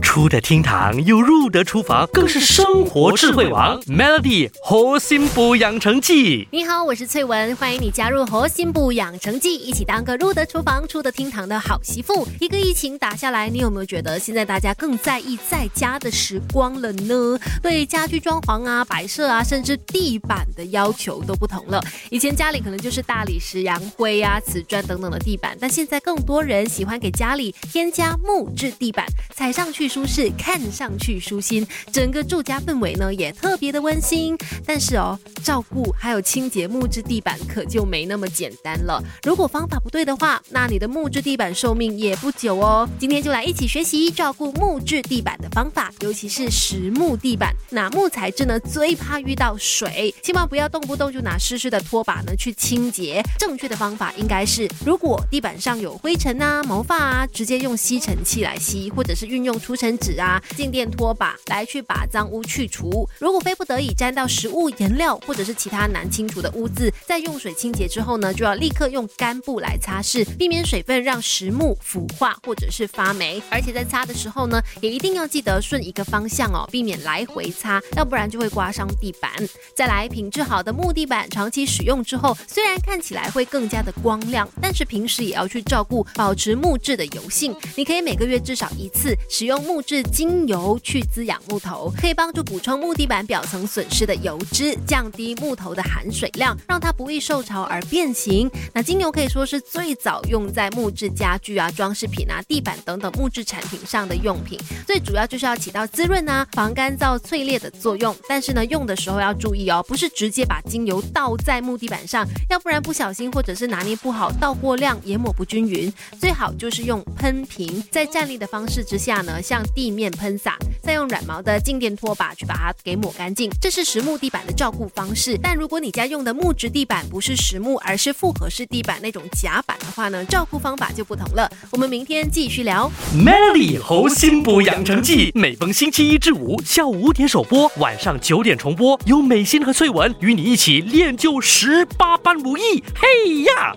出得厅堂又入得厨房，更是生活智慧王。Melody 核心补养成记，你好，我是翠文，欢迎你加入核心补养成记，一起当个入得厨房、出得厅堂的好媳妇。一个疫情打下来，你有没有觉得现在大家更在意在家的时光了呢？对家居装潢啊、摆设啊，甚至地板的要求都不同了。以前家里可能就是大理石、洋灰啊、瓷砖等等的地板，但现在更多人喜欢给家里添加木质地板，踩上去舒适，看上去舒心，整个住家氛围呢也特别的温馨。但是哦，照顾还有清洁木质地板可就没那么简单了。如果方法不对的话，那你的木质地板寿命也不久哦。今天就来一起学习照顾木质地板的方法，尤其是实木地板。那木材质呢最怕遇到水，千万不要动不动就拿湿湿的拖把呢去清洁。正确的方法应该是，如果地板上有灰尘啊、毛发啊，直接用吸尘器来吸，或者是运用除尘纸啊、静电拖把来去把脏污去除。如果非不得已沾到食物、颜料或者是其他难清除的污渍，在用水清洁之后呢，就要立刻用干布来擦拭，避免水分让实木腐化或者是发霉。而且在擦的时候呢，也一定要记得顺一个方向哦，避免来回擦，要不然就会刮伤地板。再来，品质好的木地板长期使用之后，虽然看起来会更加的光亮，但是平时也要去照顾，保持木质的油性。你可以每个月至少一次使用木质精油去滋养木头，可以帮助补充木地板表层损失的油脂，降低木头的含水量，让它不易受潮而变形。那精油可以说是最早用在木质家具啊、装饰品啊、地板等等木质产品上的用品，最主要就是要起到滋润啊、防干燥、淬裂的作用。但是呢，用的时候要注意哦，不是直接把精油倒在木地板上，要不然不小心或者是拿捏不好，倒过量也抹不均匀。最好就是用喷瓶，在站立的方式之下呢，向地面喷洒，再用软毛的静电拖把去把它给抹干净。这是实木地板的照顾方式。但如果你家用的木质地板不是实木，而是复合式地板那种夹板的话呢，照顾方法就不同了。我们明天继续聊。Melody 核心补养成记，每逢星期一至五下午五点首播，晚上九点重播，由美心和翠文与你一起练就十八般武艺。嘿呀！